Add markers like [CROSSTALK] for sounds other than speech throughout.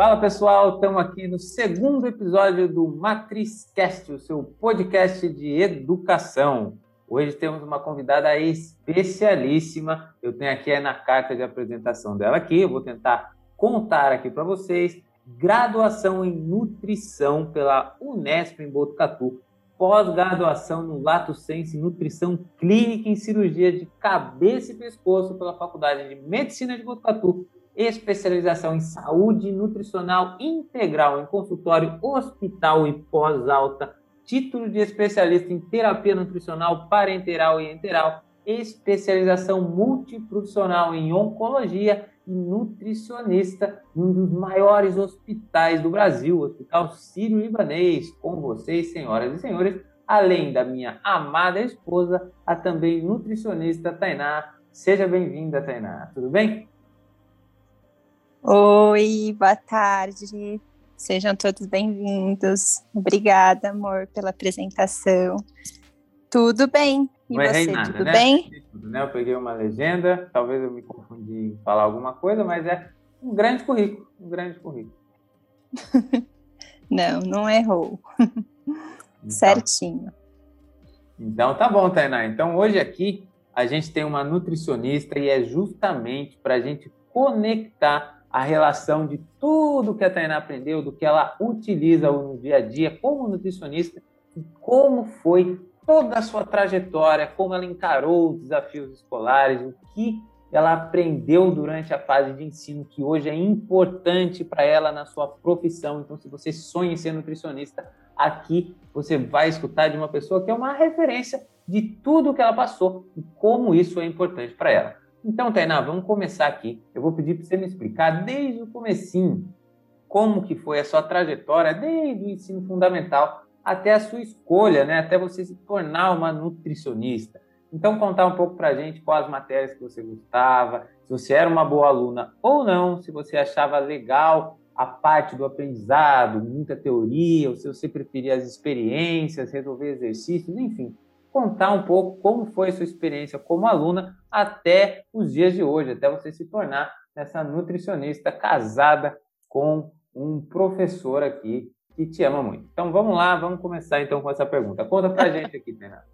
Fala pessoal, estamos aqui no segundo episódio do MatrizCast, o seu podcast de educação. Hoje temos uma convidada especialíssima. Eu tenho aqui na carta de apresentação dela aqui, eu vou tentar contar aqui para vocês. Graduação em Nutrição pela Unesp em Botucatu. Pós-graduação no Lato Sense Nutrição Clínica em Cirurgia de Cabeça e Pescoço pela Faculdade de Medicina de Botucatu especialização em saúde nutricional integral em consultório hospital e pós-alta, título de especialista em terapia nutricional parenteral e enteral, especialização multiprofissional em oncologia e nutricionista em um dos maiores hospitais do Brasil, Hospital Sírio-Libanês. Com vocês, senhoras e senhores, além da minha amada esposa, a também nutricionista Tainá. Seja bem-vinda, Tainá. Tudo bem? Oi, boa tarde. Sejam todos bem-vindos. Obrigada, amor, pela apresentação. Tudo bem? E Não você, nada, tudo né? bem? Tudo, né? Eu peguei uma legenda, talvez eu me confundi em falar alguma coisa, mas é um grande currículo, um grande currículo. [LAUGHS] não, não errou. Então, Certinho. Então tá bom, Tainá. Então hoje aqui a gente tem uma nutricionista e é justamente para a gente conectar a relação de tudo que a Tainá aprendeu, do que ela utiliza no dia a dia como nutricionista e como foi toda a sua trajetória, como ela encarou os desafios escolares, o que ela aprendeu durante a fase de ensino que hoje é importante para ela na sua profissão. Então, se você sonha em ser nutricionista, aqui você vai escutar de uma pessoa que é uma referência de tudo que ela passou e como isso é importante para ela. Então, Tainá, vamos começar aqui. Eu vou pedir para você me explicar desde o comecinho como que foi a sua trajetória, desde o ensino fundamental até a sua escolha, né? até você se tornar uma nutricionista. Então, contar um pouco para a gente quais matérias que você gostava, se você era uma boa aluna ou não, se você achava legal a parte do aprendizado, muita teoria, ou se você preferia as experiências, resolver exercícios, enfim contar um pouco como foi a sua experiência como aluna até os dias de hoje, até você se tornar essa nutricionista casada com um professor aqui que te ama muito. Então vamos lá, vamos começar então com essa pergunta. Conta pra [LAUGHS] gente aqui, Fernanda.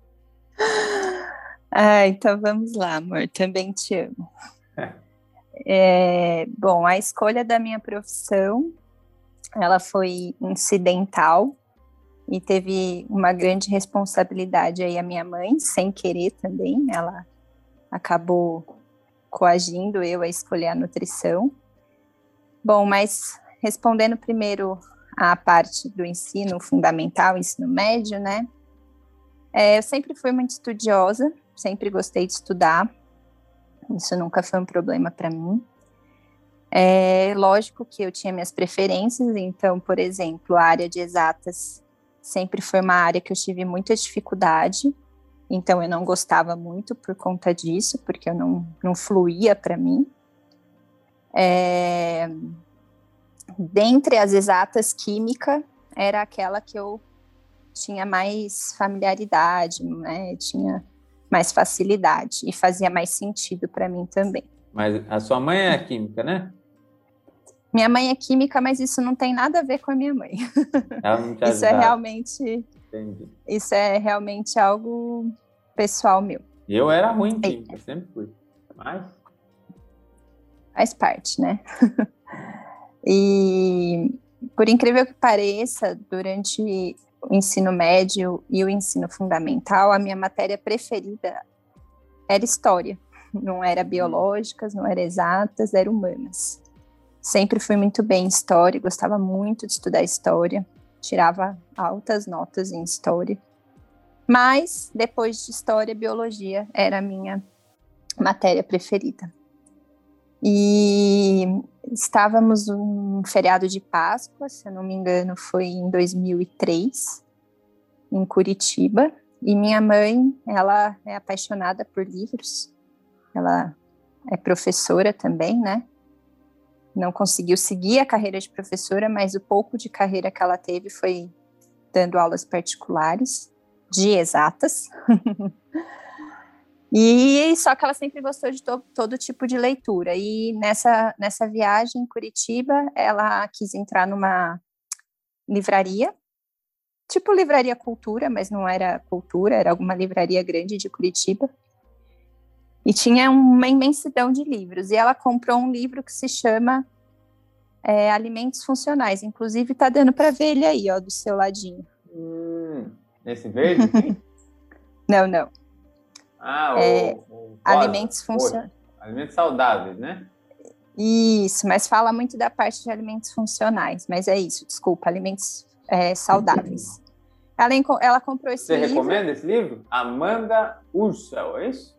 Ah, então vamos lá, amor, também te amo. [LAUGHS] É, bom, a escolha da minha profissão, ela foi incidental, e teve uma grande responsabilidade aí a minha mãe, sem querer também, ela acabou coagindo eu a escolher a nutrição. Bom, mas respondendo primeiro a parte do ensino fundamental, ensino médio, né? É, eu sempre fui muito estudiosa, sempre gostei de estudar, isso nunca foi um problema para mim. É lógico que eu tinha minhas preferências, então, por exemplo, a área de exatas sempre foi uma área que eu tive muita dificuldade, então eu não gostava muito por conta disso, porque eu não, não fluía para mim. É, dentre as exatas, química era aquela que eu tinha mais familiaridade, né? tinha mais facilidade e fazia mais sentido para mim também. Mas a sua mãe é química, né? Minha mãe é química, mas isso não tem nada a ver com a minha mãe. [LAUGHS] isso é realmente. Entendi. Isso é realmente algo pessoal meu. Eu era ruim em química, é. sempre fui. Mas. Faz parte, né? [LAUGHS] e por incrível que pareça, durante o ensino médio e o ensino fundamental, a minha matéria preferida era história. Não era biológicas, não era exatas, era humanas. Sempre fui muito bem em história, gostava muito de estudar história, tirava altas notas em história. Mas depois de história, biologia era a minha matéria preferida. E estávamos um feriado de Páscoa, se eu não me engano, foi em 2003, em Curitiba. E minha mãe, ela é apaixonada por livros. Ela é professora também, né? Não conseguiu seguir a carreira de professora, mas o pouco de carreira que ela teve foi dando aulas particulares de exatas. [LAUGHS] E só que ela sempre gostou de to, todo tipo de leitura. E nessa, nessa viagem em Curitiba, ela quis entrar numa livraria, tipo livraria cultura, mas não era cultura, era alguma livraria grande de Curitiba. E tinha uma imensidão de livros. E ela comprou um livro que se chama é, Alimentos Funcionais. Inclusive, tá dando para ver ele aí, ó, do seu ladinho. Hum, esse verde? [LAUGHS] não, não. Ah, é, o, o alimentos funcionais. Alimentos saudáveis, né? Isso, mas fala muito da parte de alimentos funcionais. Mas é isso, desculpa, alimentos é, saudáveis. Ela, ela comprou esse Você livro. Você recomenda esse livro? Amanda Ursel, é isso?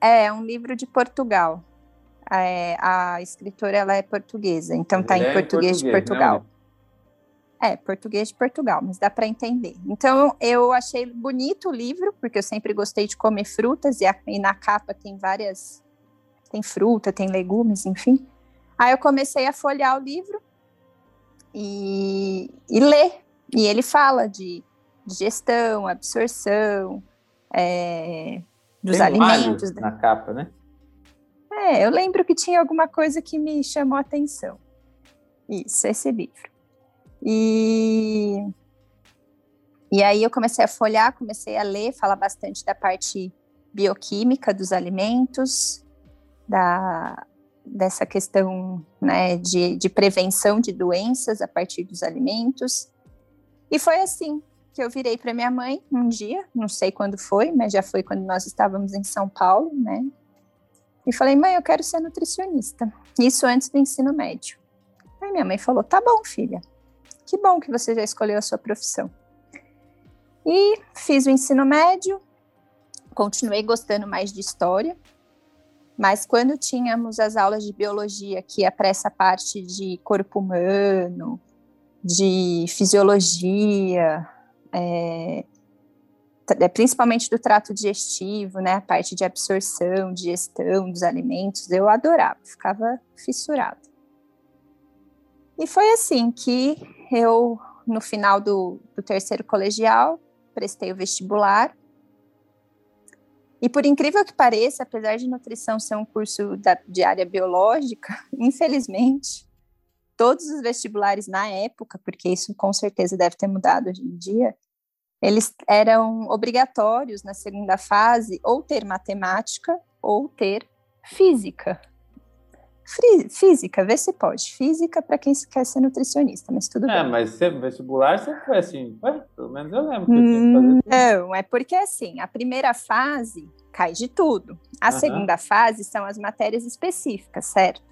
É, é um livro de Portugal. É, a escritora ela é portuguesa, então está em é português, português, de Portugal. Não? É, português de Portugal, mas dá para entender. Então, eu achei bonito o livro, porque eu sempre gostei de comer frutas, e, a, e na capa tem várias. Tem fruta, tem legumes, enfim. Aí eu comecei a folhear o livro e, e ler. E ele fala de digestão, absorção, é, dos Tem alimentos. na capa, né? É, eu lembro que tinha alguma coisa que me chamou a atenção. Isso, esse livro. E, e aí eu comecei a folhar, comecei a ler, fala bastante da parte bioquímica dos alimentos, da, dessa questão né, de, de prevenção de doenças a partir dos alimentos. E foi assim que eu virei para minha mãe um dia, não sei quando foi, mas já foi quando nós estávamos em São Paulo, né? E falei, mãe, eu quero ser nutricionista. Isso antes do ensino médio. Aí minha mãe falou: tá bom, filha. Que bom que você já escolheu a sua profissão. E fiz o ensino médio, continuei gostando mais de história, mas quando tínhamos as aulas de biologia, que ia para essa parte de corpo humano, de fisiologia, é, é, principalmente do trato digestivo, né, a parte de absorção, digestão dos alimentos, eu adorava, ficava fissurada. E foi assim que eu, no final do, do terceiro colegial, prestei o vestibular. E por incrível que pareça, apesar de nutrição ser um curso da, de área biológica, [LAUGHS] infelizmente, todos os vestibulares na época, porque isso com certeza deve ter mudado hoje em dia, eles eram obrigatórios na segunda fase ou ter matemática ou ter física. Física, vê se pode. Física para quem quer ser nutricionista, mas tudo é, bem. mas vestibular sempre foi assim, foi? pelo menos eu lembro. Que hum, não, é porque assim, a primeira fase cai de tudo. A uhum. segunda fase são as matérias específicas, certo?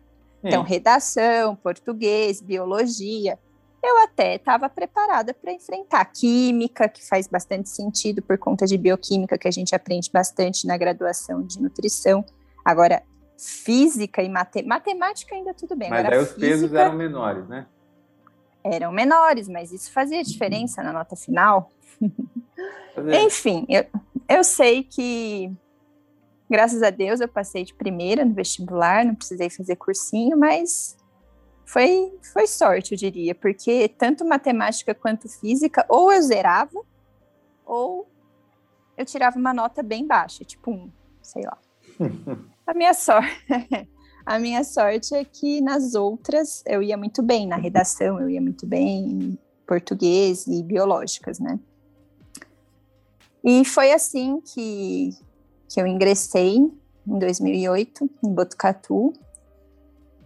Então, redação, português, biologia. Eu até estava preparada para enfrentar química, que faz bastante sentido por conta de bioquímica, que a gente aprende bastante na graduação de nutrição. Agora, física e mate... matemática ainda tudo bem. Mas Agora, aí os física, pesos eram menores, né? Eram menores, mas isso fazia diferença na nota final. Enfim, eu, eu sei que Graças a Deus eu passei de primeira no vestibular, não precisei fazer cursinho, mas foi, foi sorte, eu diria, porque tanto matemática quanto física, ou eu zerava, ou eu tirava uma nota bem baixa, tipo um, sei lá. [LAUGHS] a minha sorte. [LAUGHS] A minha sorte é que nas outras eu ia muito bem, na redação eu ia muito bem, em português e biológicas, né? E foi assim que, que eu ingressei em 2008 em Botucatu,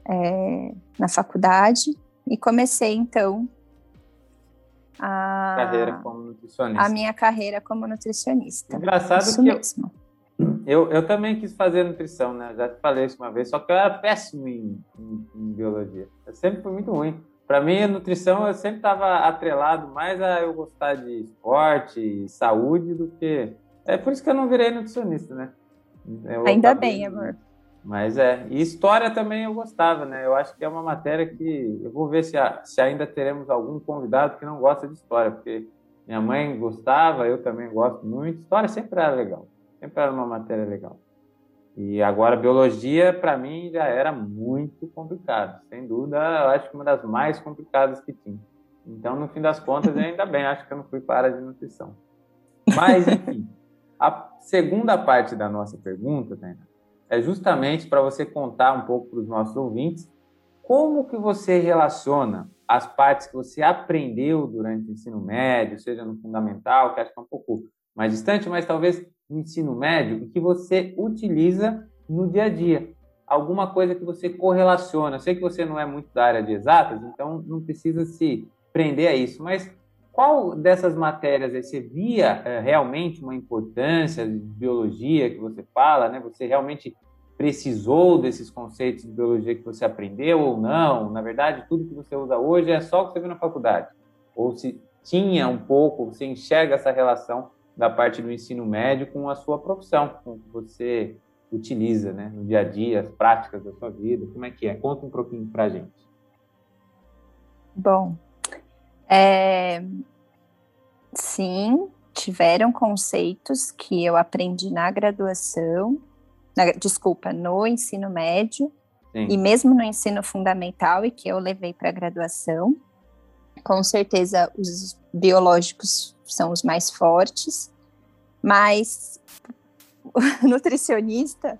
é, na faculdade, e comecei então a, carreira como nutricionista. a minha carreira como nutricionista. Engraçado isso que mesmo. Eu, eu, eu, também quis fazer nutrição, né? Já te falei isso uma vez, só que eu era péssimo em, em, em biologia. Eu sempre fui muito ruim. Para mim, a nutrição eu sempre estava atrelado mais a eu gostar de esporte e saúde do que é por isso que eu não virei nutricionista, né? Eu Ainda bem, amor. Mas é, e história também eu gostava, né? Eu acho que é uma matéria que eu vou ver se, se ainda teremos algum convidado que não gosta de história, porque minha mãe gostava, eu também gosto muito. História sempre era legal, sempre era uma matéria legal. E agora biologia para mim já era muito complicado, sem dúvida, eu acho que uma das mais complicadas que tinha. Então, no fim das contas, ainda bem, acho que eu não fui para a área de nutrição. Mas enfim, [LAUGHS] A segunda parte da nossa pergunta, Tainá, é justamente para você contar um pouco para os nossos ouvintes como que você relaciona as partes que você aprendeu durante o ensino médio, seja no fundamental, que acho que é um pouco mais distante, mas talvez no ensino médio, e que você utiliza no dia a dia. Alguma coisa que você correlaciona. Eu sei que você não é muito da área de exatas, então não precisa se prender a isso, mas qual dessas matérias aí você via é, realmente uma importância de biologia que você fala, né? Você realmente precisou desses conceitos de biologia que você aprendeu ou não? Na verdade, tudo que você usa hoje é só o que você viu na faculdade. Ou se tinha um pouco, você enxerga essa relação da parte do ensino médio com a sua profissão, com o que você utiliza né, no dia a dia, as práticas da sua vida. Como é que é? Conta um pouquinho para gente. Bom, é, sim, tiveram conceitos que eu aprendi na graduação, na, desculpa, no ensino médio sim. e mesmo no ensino fundamental e que eu levei para a graduação. Com certeza, os biológicos são os mais fortes, mas [LAUGHS] o nutricionista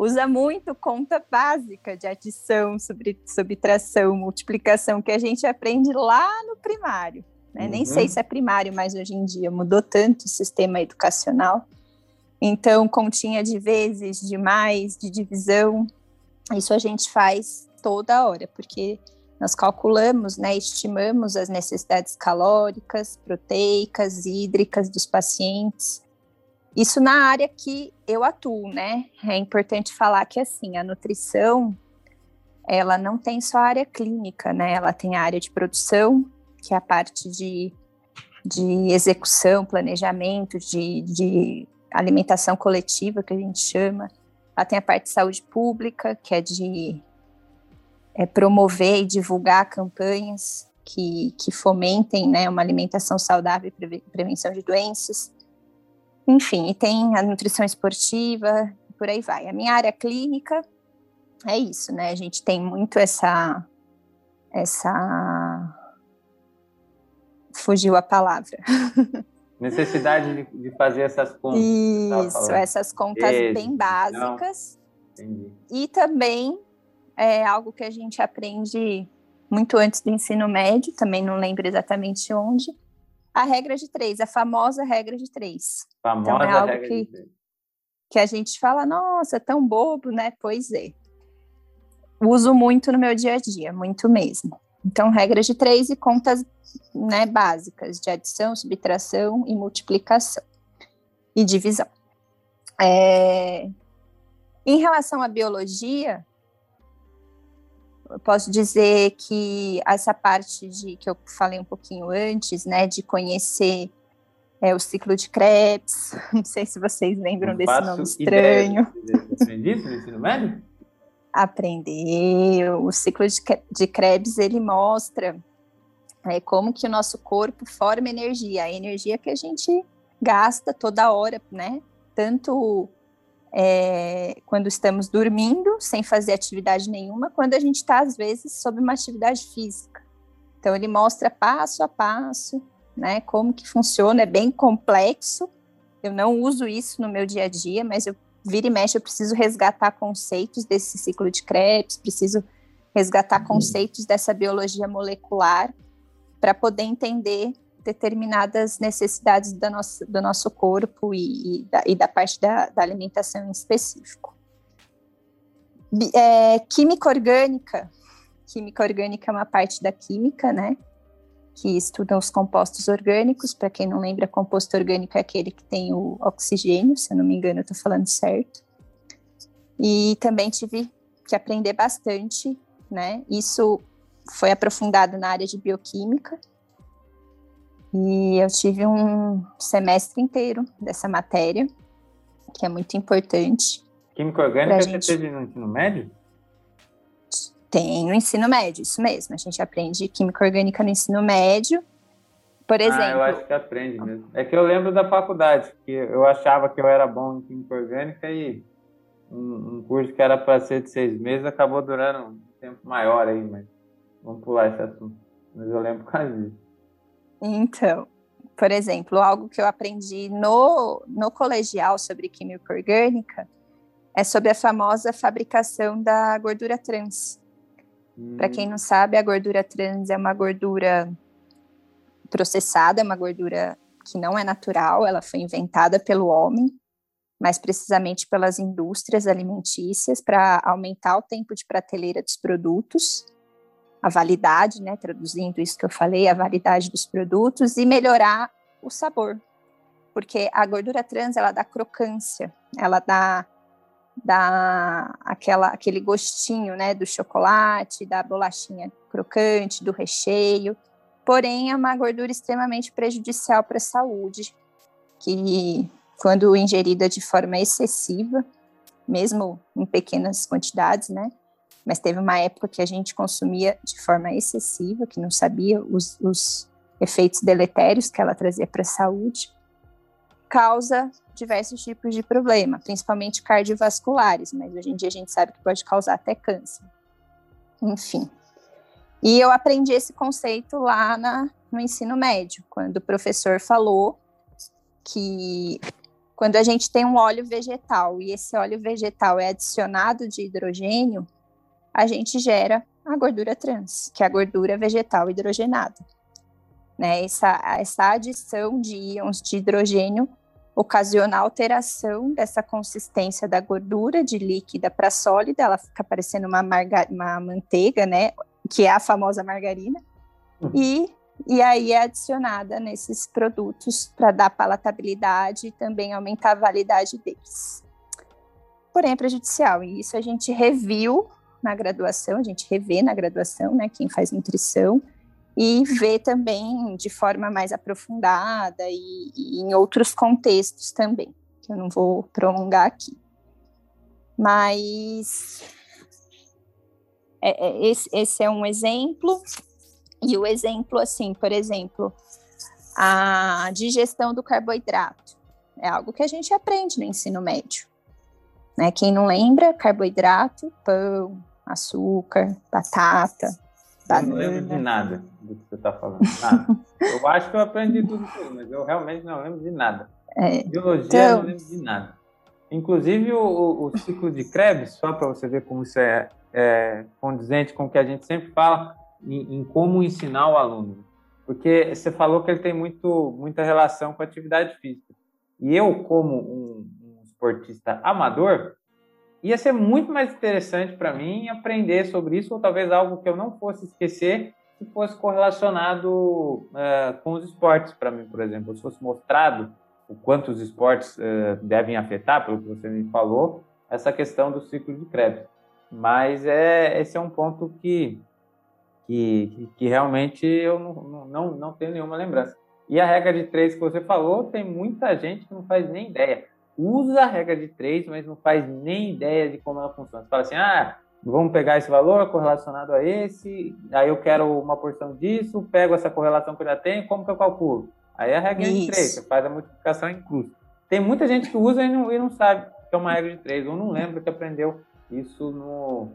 usa muito conta básica de adição, subtração, multiplicação, que a gente aprende lá no primário. Né? Uhum. Nem sei se é primário mais hoje em dia, mudou tanto o sistema educacional. Então, continha de vezes, de mais, de divisão, isso a gente faz toda hora, porque nós calculamos, né, estimamos as necessidades calóricas, proteicas, hídricas dos pacientes. Isso na área que eu atuo, né? É importante falar que assim, a nutrição ela não tem só a área clínica, né? Ela tem a área de produção, que é a parte de, de execução, planejamento, de, de alimentação coletiva, que a gente chama. Ela tem a parte de saúde pública, que é de é, promover e divulgar campanhas que, que fomentem né, uma alimentação saudável e prevenção de doenças. Enfim, e tem a nutrição esportiva, por aí vai. A minha área clínica é isso, né? A gente tem muito essa essa fugiu a palavra. [LAUGHS] Necessidade de, de fazer essas contas. Isso, essas contas Esse, bem básicas. Não. E também é algo que a gente aprende muito antes do ensino médio, também não lembro exatamente onde. A regra de três, a famosa regra de três. Famosa então, é algo regra que, de três. que a gente fala, nossa, é tão bobo, né? Pois é. Uso muito no meu dia a dia, muito mesmo. Então, regras de três e contas né, básicas de adição, subtração e multiplicação e divisão. É... Em relação à biologia, posso dizer que essa parte de que eu falei um pouquinho antes, né, de conhecer é, o ciclo de Krebs, [LAUGHS] não sei se vocês lembram não desse nome estranho. Aprendi isso no ensino médio? aprender. O ciclo de, de Krebs ele mostra é, como que o nosso corpo forma energia, a energia que a gente gasta toda hora, né? Tanto é, quando estamos dormindo, sem fazer atividade nenhuma, quando a gente está, às vezes, sob uma atividade física. Então, ele mostra passo a passo, né, como que funciona, é bem complexo. Eu não uso isso no meu dia a dia, mas eu vira e mexe, eu preciso resgatar conceitos desse ciclo de Krebs, preciso resgatar uhum. conceitos dessa biologia molecular para poder entender determinadas necessidades do nosso, do nosso corpo e, e, da, e da, parte da, da, alimentação em específico. É, química orgânica. Química orgânica é uma parte da química, né? que estudam os compostos orgânicos. Para quem não lembra, composto orgânico é aquele que tem o oxigênio, se eu não me engano, eu estou falando certo. E também tive que aprender bastante, né? Isso foi aprofundado na área de bioquímica. E eu tive um semestre inteiro dessa matéria, que é muito importante. Química orgânica gente... você teve no ensino médio? Tem no ensino médio, isso mesmo. A gente aprende química orgânica no ensino médio. Por exemplo. Ah, eu acho que aprende mesmo. É que eu lembro da faculdade, que eu achava que eu era bom em química orgânica e um, um curso que era para ser de seis meses acabou durando um tempo maior aí, mas vamos pular esse assunto. Mas eu lembro quase disso. Então, por exemplo, algo que eu aprendi no, no colegial sobre química orgânica é sobre a famosa fabricação da gordura trans. Hum. Para quem não sabe, a gordura trans é uma gordura processada, é uma gordura que não é natural, ela foi inventada pelo homem, mais precisamente pelas indústrias alimentícias para aumentar o tempo de prateleira dos produtos a validade, né, traduzindo isso que eu falei, a validade dos produtos e melhorar o sabor. Porque a gordura trans, ela dá crocância, ela dá, dá aquela, aquele gostinho, né, do chocolate, da bolachinha crocante, do recheio. Porém, é uma gordura extremamente prejudicial para a saúde, que quando ingerida de forma excessiva, mesmo em pequenas quantidades, né, mas teve uma época que a gente consumia de forma excessiva, que não sabia os, os efeitos deletérios que ela trazia para a saúde, causa diversos tipos de problema, principalmente cardiovasculares, mas hoje em dia a gente sabe que pode causar até câncer. Enfim. E eu aprendi esse conceito lá na, no ensino médio, quando o professor falou que quando a gente tem um óleo vegetal e esse óleo vegetal é adicionado de hidrogênio, a gente gera a gordura trans, que é a gordura vegetal hidrogenada. Né? Essa, essa adição de íons de hidrogênio ocasiona alteração dessa consistência da gordura de líquida para sólida, ela fica parecendo uma, uma manteiga, né? Que é a famosa margarina. Uhum. E, e aí é adicionada nesses produtos para dar palatabilidade e também aumentar a validade deles. Porém, é prejudicial. E isso a gente reviu na graduação, a gente revê na graduação, né, quem faz nutrição, e vê também de forma mais aprofundada e, e em outros contextos também, que eu não vou prolongar aqui. Mas é, é, esse, esse é um exemplo, e o exemplo, assim, por exemplo, a digestão do carboidrato. É algo que a gente aprende no ensino médio. Né? Quem não lembra, carboidrato, pão, açúcar, batata. Eu não lembro de nada do que você está falando. Nada. eu acho que eu aprendi tudo isso, mas eu realmente não lembro de nada. É, Biologia, então... eu não lembro de nada. Inclusive, o, o ciclo de Krebs, só para você ver como isso é, é, condizente com o que a gente sempre fala em, em, como ensinar o aluno. Porque você falou que ele tem muito, muita relação com a atividade física. E eu, como um, um esportista amador, ia ser muito mais interessante para mim aprender sobre isso, ou talvez algo que eu não fosse esquecer se fosse correlacionado uh, com os esportes para mim, por exemplo. Se fosse mostrado o quanto os esportes uh, devem afetar, pelo que você me falou, essa questão do ciclo de Krebs. Mas é, esse é um ponto que, que, que realmente eu não, não, não tenho nenhuma lembrança. E a regra de três que você falou, tem muita gente que não faz nem ideia usa a regra de três, mas não faz nem ideia de como ela funciona. Você fala assim, ah, vamos pegar esse valor correlacionado a esse, aí eu quero uma porção disso, pego essa correlação que eu já tenho, como que eu calculo? Aí é a regra Isso. de três, você faz a multiplicação em cruz. Tem muita gente que usa e não, e não sabe que é uma regra de três, ou não lembra que aprendeu isso no,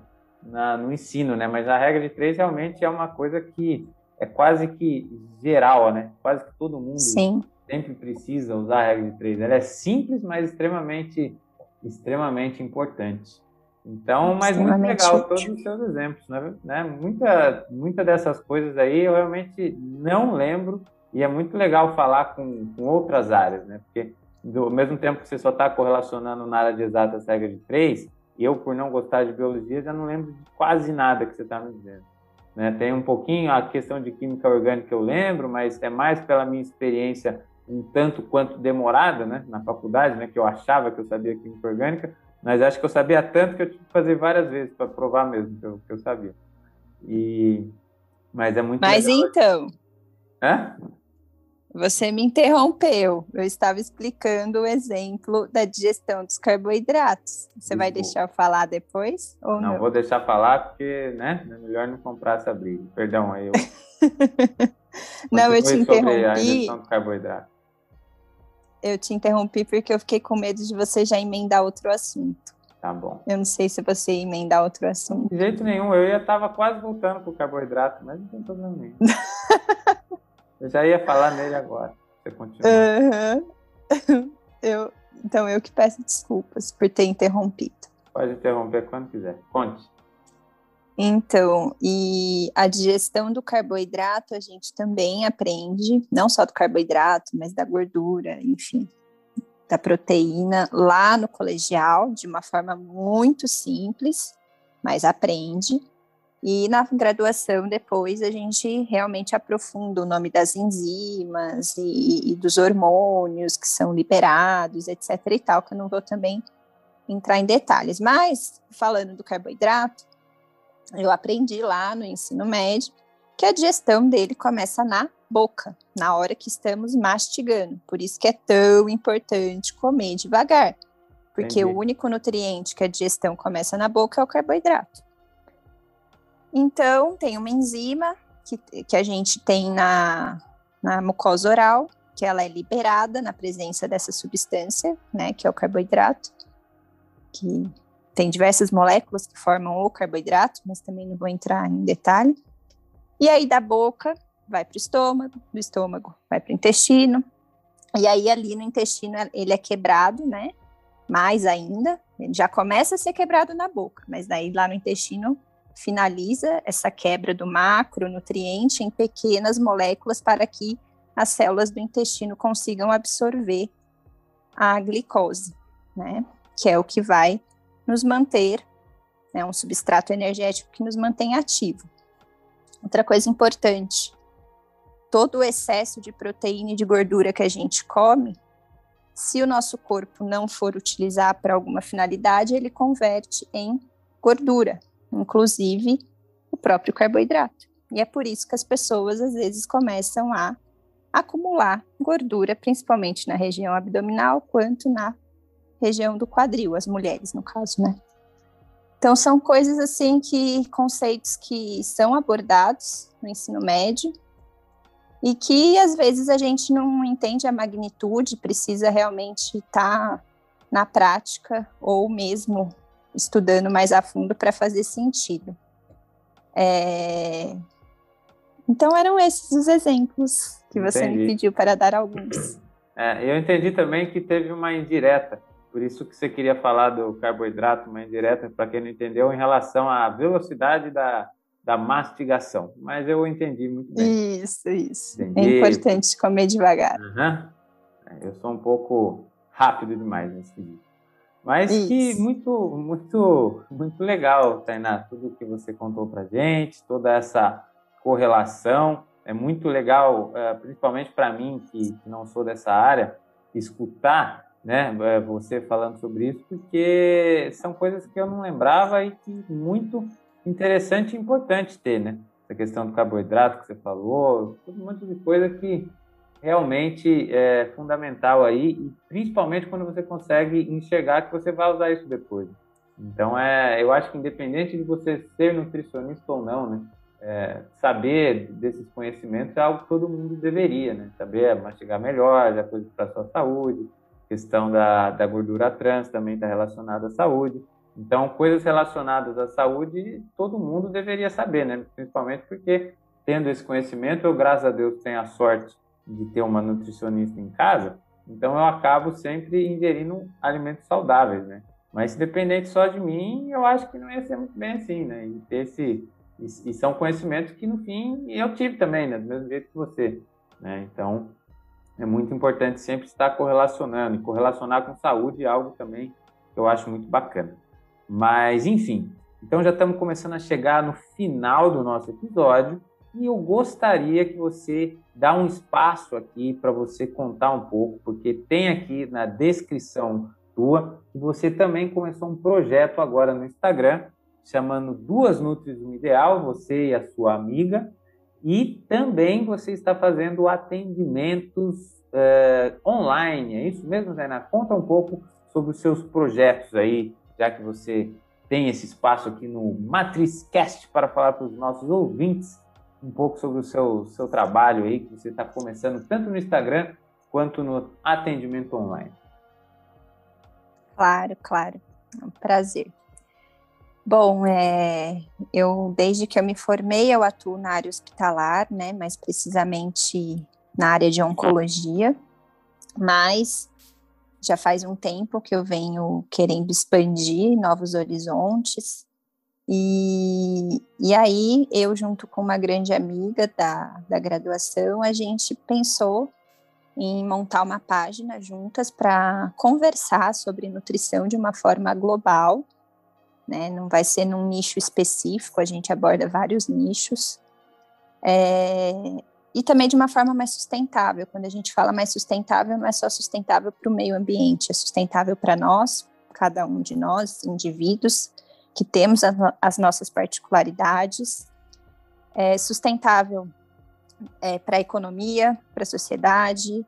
na, no ensino, né? Mas a regra de três realmente é uma coisa que é quase que geral, né? Quase que todo mundo Sim sempre precisa usar a regra de três. Ela é simples, mas extremamente, extremamente importante. Então, mas muito legal todos os seus exemplos, né? né? Muita, muita dessas coisas aí eu realmente não lembro e é muito legal falar com, com outras áreas, né? Porque do mesmo tempo que você só está correlacionando na área de exatas regra de três, eu por não gostar de biologia já não lembro de quase nada que você está me dizendo. Né? Tem um pouquinho a questão de química orgânica eu lembro, mas é mais pela minha experiência um tanto quanto demorada, né, na faculdade, né, que eu achava que eu sabia química orgânica, mas acho que eu sabia tanto que eu tive que fazer várias vezes para provar mesmo que eu, que eu, sabia. E mas é muito Mas legal. então, Hã? Você me interrompeu. Eu estava explicando o exemplo da digestão dos carboidratos. Você vai deixar eu falar depois? Ou não, não, vou deixar falar porque né, é melhor não comprar essa briga. Perdão, aí eu. [LAUGHS] não, eu te interrompi. A digestão dos carboidratos eu te interrompi porque eu fiquei com medo de você já emendar outro assunto. Tá bom. Eu não sei se você ia emendar outro assunto. De jeito nenhum, eu ia tava quase voltando pro carboidrato, mas não tem problema nenhum. [LAUGHS] eu já ia falar nele agora. Você continuar. Uhum. [LAUGHS] eu, então, eu que peço desculpas por ter interrompido. Pode interromper quando quiser. Conte. Então, e a digestão do carboidrato a gente também aprende, não só do carboidrato, mas da gordura, enfim, da proteína lá no colegial, de uma forma muito simples, mas aprende. E na graduação, depois, a gente realmente aprofunda o nome das enzimas e, e, dos hormônios que são liberados, etc. e tal, que eu não vou também entrar em detalhes. Mas, falando do carboidrato, eu aprendi lá no ensino médio que a digestão dele começa na boca, na hora que estamos mastigando. Por isso que é tão importante comer devagar, porque Entendi. o único nutriente que a digestão começa na boca é o carboidrato. Então, tem uma enzima que, que a gente tem na, na mucosa oral, que ela é liberada na presença dessa substância, né, que é o carboidrato, que tem diversas moléculas que formam o carboidrato, mas também não vou entrar em detalhe. E aí da boca vai para o estômago, do estômago vai para o intestino, e aí ali no intestino ele é quebrado, né? Mais ainda, ele já começa a ser quebrado na boca, mas daí lá no intestino finaliza essa quebra do macronutriente em pequenas moléculas para que as células do intestino consigam absorver a glicose, né? Que é o que vai nos manter, né, um substrato energético que nos mantém ativo. Outra coisa importante, todo o excesso de proteína e de gordura que a gente come, se o nosso corpo não for utilizar para alguma finalidade, ele converte em gordura, inclusive o próprio carboidrato. E é por isso que as pessoas às vezes começam a acumular gordura, principalmente na região abdominal, quanto na região do quadril, as mulheres, no caso, né? Então, são coisas assim que, conceitos que são abordados no ensino médio e que às vezes a gente não entende a magnitude, precisa realmente estar tá na prática ou mesmo estudando mais a fundo para fazer sentido. É... Então, eram esses os exemplos que você entendi. me pediu para dar alguns. É, eu entendi também que teve uma indireta por isso que você queria falar do carboidrato, uma indireta, para quem não entendeu, em relação à velocidade da, da mastigação. Mas eu entendi muito bem. Isso, isso. Entendi. É importante comer devagar. Uhum. Eu sou um pouco rápido demais nesse vídeo. Mas isso. que muito, muito, muito legal, Tainá, tudo que você contou para gente, toda essa correlação. É muito legal, eh, principalmente para mim, que não sou dessa área, escutar né, é, você falando sobre isso, porque são coisas que eu não lembrava e que muito interessante e importante ter, né? Essa questão do carboidrato que você falou, um monte de coisa que realmente é fundamental aí, e principalmente quando você consegue enxergar que você vai usar isso depois. Então, é, eu acho que independente de você ser nutricionista ou não, né, é, saber desses conhecimentos é algo que todo mundo deveria, né? Saber mastigar melhor, é coisa para a sua saúde, questão da, da gordura trans também está relacionada à saúde. Então, coisas relacionadas à saúde, todo mundo deveria saber, né? Principalmente porque, tendo esse conhecimento, eu, graças a Deus, tenho a sorte de ter uma nutricionista em casa, então eu acabo sempre ingerindo alimentos saudáveis, né? Mas se dependente só de mim, eu acho que não ia ser muito bem assim, né? E, esse, e, e são conhecimentos que, no fim, eu tive também, né? Do mesmo jeito que você, né? Então, é muito importante sempre estar correlacionando, e correlacionar com saúde é algo também que eu acho muito bacana. Mas, enfim, então já estamos começando a chegar no final do nosso episódio e eu gostaria que você dá um espaço aqui para você contar um pouco, porque tem aqui na descrição tua que você também começou um projeto agora no Instagram chamando Duas Nutris no Ideal, você e a sua amiga, e também você está fazendo atendimentos uh, online, é isso mesmo, Zena? Conta um pouco sobre os seus projetos aí, já que você tem esse espaço aqui no Matrizcast para falar para os nossos ouvintes um pouco sobre o seu, seu trabalho aí, que você está começando tanto no Instagram quanto no atendimento online. Claro, claro. É um prazer. Bom, é, eu desde que eu me formei eu atuo na área hospitalar, né? Mais precisamente na área de oncologia, mas já faz um tempo que eu venho querendo expandir novos horizontes. E, e aí, eu, junto com uma grande amiga da, da graduação, a gente pensou em montar uma página juntas para conversar sobre nutrição de uma forma global. Né? Não vai ser num nicho específico, a gente aborda vários nichos. É, e também de uma forma mais sustentável. Quando a gente fala mais sustentável, não é só sustentável para o meio ambiente, é sustentável para nós, cada um de nós, indivíduos, que temos a, as nossas particularidades, é sustentável é, para a economia, para a sociedade,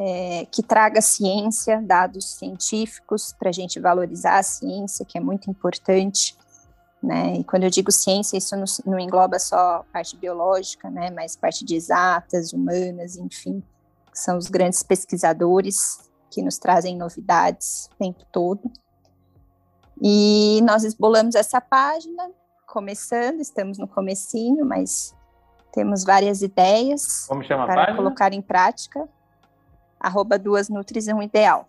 é, que traga ciência, dados científicos, para a gente valorizar a ciência, que é muito importante. Né? E quando eu digo ciência, isso não, não, engloba só parte biológica, né? mas parte de exatas, humanas, enfim, que são os grandes pesquisadores que nos trazem novidades o tempo todo. E nós esbolamos essa página, começando, estamos no comecinho, mas temos várias ideias para colocar em prática. Arroba duas Nutris é um ideal.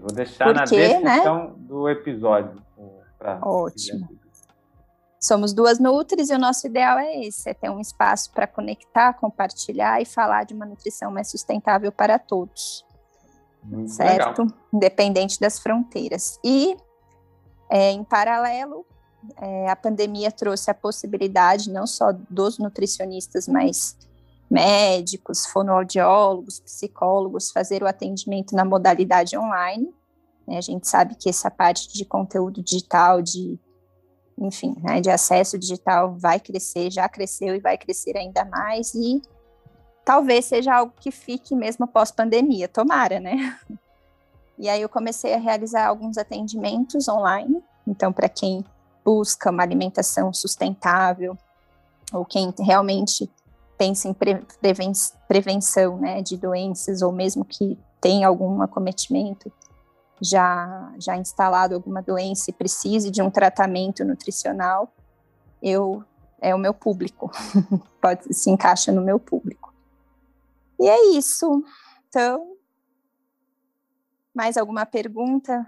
Vou deixar Porque, na descrição né? do episódio. Ótimo. Somos duas Nutris e o nosso ideal é esse, é ter um espaço para conectar, compartilhar e falar de uma nutrição mais sustentável para todos. Muito certo? Legal. Independente das fronteiras. E, é, em paralelo, é, a pandemia trouxe a possibilidade não só dos nutricionistas, mas médicos, fonoaudiólogos, psicólogos, fazer o atendimento na modalidade online. Né? A gente sabe que essa parte de conteúdo digital, de enfim, né, de acesso digital vai crescer, já cresceu e vai crescer ainda mais, e talvez seja algo que fique mesmo após pandemia, tomara, né? [LAUGHS] E aí eu comecei a realizar alguns atendimentos online, então para quem busca uma alimentação sustentável, ou quem realmente pensa em preven prevenção né, de doenças, ou mesmo que tem algum acometimento, já, já instalado alguma doença e precise de um tratamento nutricional, eu é o meu público, [LAUGHS] pode se encaixa no meu público. E é isso. Então, mais alguma pergunta?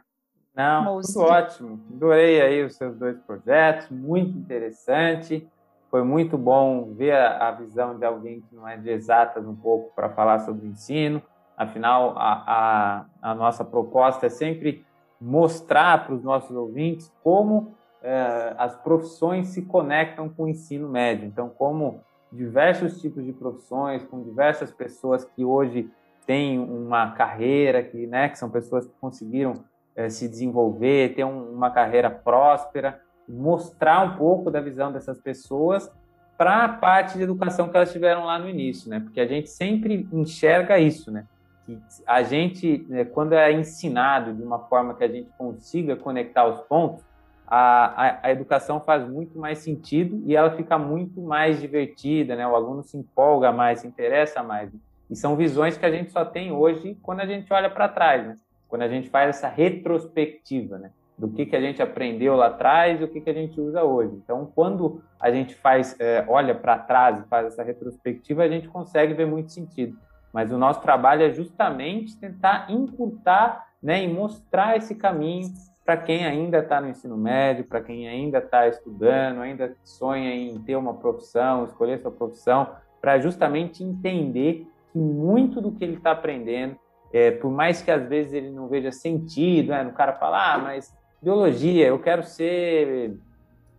Não, tudo ótimo. Adorei aí os seus dois projetos, muito interessante. Foi muito bom ver a, visão de alguém que não é de exatas um pouco para falar sobre o ensino. Afinal, a, a, a nossa proposta é sempre mostrar para os nossos ouvintes como é, as profissões se conectam com o ensino médio. Então, como diversos tipos de profissões, com diversas pessoas que hoje têm uma carreira, que, né, que são pessoas que conseguiram é, se desenvolver, ter um, uma carreira próspera, mostrar um pouco da visão dessas pessoas para a parte de educação que elas tiveram lá no início, né? Porque a gente sempre enxerga isso, né? que a gente, né, quando é ensinado de uma forma que a gente consiga conectar os pontos, a, a, a, educação faz muito mais sentido e ela fica muito mais divertida, né? O aluno se empolga mais, se interessa mais. E são visões que a gente só tem hoje quando a gente olha para trás, né? Quando a gente faz essa retrospectiva, né? Do que, que a gente aprendeu lá atrás e o que, que a gente usa hoje. Então, quando a gente faz, é, olha para trás e faz essa retrospectiva, a gente consegue ver muito sentido. Mas o nosso trabalho é justamente tentar encurtar né, e mostrar esse caminho para quem ainda está no ensino médio, para quem ainda está estudando, ainda sonha em ter uma profissão, escolher sua profissão, para justamente entender que muito do que ele está aprendendo, é, por mais que às vezes ele não veja sentido, né, no cara falar, ah, mas biologia, eu quero ser,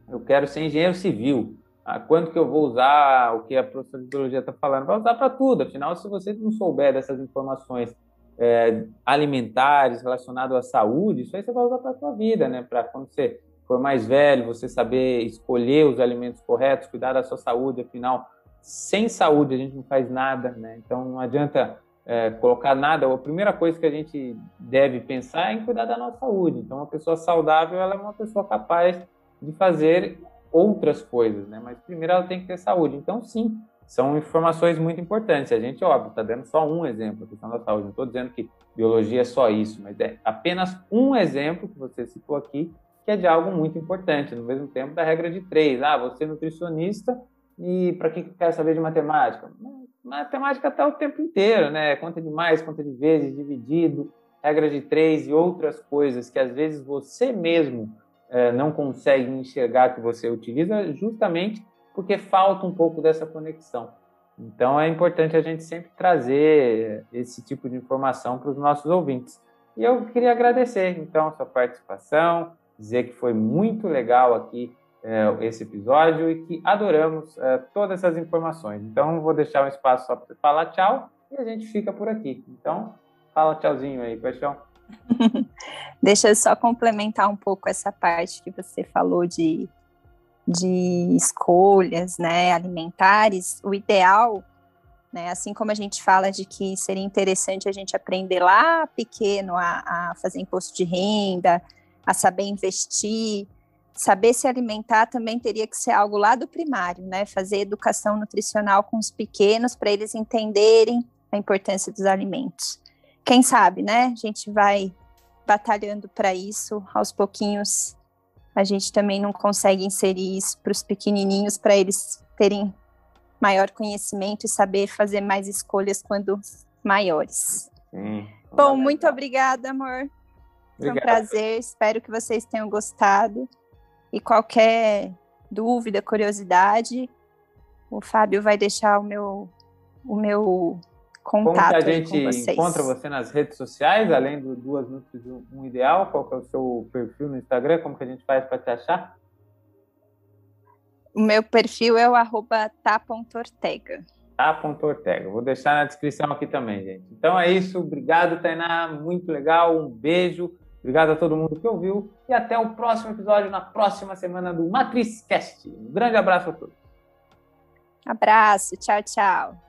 eu quero ser engenheiro civil ah, quanto que eu vou usar o que a professora de biologia está falando? Vai usar para tudo. Afinal, se você não souber dessas informações é, alimentares relacionadas à saúde, isso aí você vai usar para a sua vida, né? Para quando você for mais velho, você saber escolher os alimentos corretos, cuidar da sua saúde. Afinal, sem saúde a gente não faz nada, né? Então não adianta é, colocar nada. A primeira coisa que a gente deve pensar é em cuidar da nossa saúde. Então, uma pessoa saudável ela é uma pessoa capaz de fazer outras coisas, né? Mas primeiro ela tem que ter saúde. Então, sim, são informações muito importantes. A gente, óbvio, está dando só um exemplo, a questão da saúde. Não estou dizendo que biologia é só isso, mas é apenas um exemplo que você citou aqui, que é de algo muito importante. No mesmo tempo, da regra de três. Ah, você é nutricionista e para que quer saber de matemática? Matemática está o tempo inteiro, né? Conta de mais, conta de vezes, dividido, regra de três e outras coisas que às vezes você mesmo é, não consegue enxergar que você utiliza, justamente porque falta um pouco dessa conexão. Então é importante a gente sempre trazer esse tipo de informação para os nossos ouvintes. E eu queria agradecer então a sua participação, dizer que foi muito legal aqui é, esse episódio e que adoramos é, todas essas informações. Então vou deixar um espaço só para falar tchau e a gente fica por aqui. Então fala tchauzinho aí, Paixão. [LAUGHS] Deixa eu só complementar um pouco essa parte que você falou de de escolhas né, alimentares, o ideal, né, assim como a gente fala de que seria interessante a gente aprender lá pequeno a, a fazer imposto de renda, a saber investir, saber se alimentar também teria que ser algo lá do primário, né? Fazer educação nutricional com os pequenos para eles entenderem a importância dos alimentos. Quem sabe, né? A gente vai batalhando para isso aos pouquinhos a gente também não consegue inserir isso para os pequenininhos, para eles terem maior conhecimento e saber fazer mais escolhas quando maiores. Sim, Bom, muito obrigada, amor. Foi um prazer. Espero que vocês tenham gostado. E qualquer dúvida, curiosidade, o Fábio vai deixar o meu, o meu contato. Como que a gente encontra você nas redes sociais, além do Duas Nutris Um Ideal? Qual é o seu perfil no Instagram? Como que a gente faz para te achar? O meu perfil é o arroba tá.ortega. Tá.ortega. Vou deixar na descrição aqui também, gente. Então é isso. Obrigado, Tainá. Muito legal. Um beijo. Obrigado a todo mundo que ouviu. E até o próximo episódio, na próxima semana do Matriz Cast. Um grande abraço a todos. Abraço. Tchau, tchau.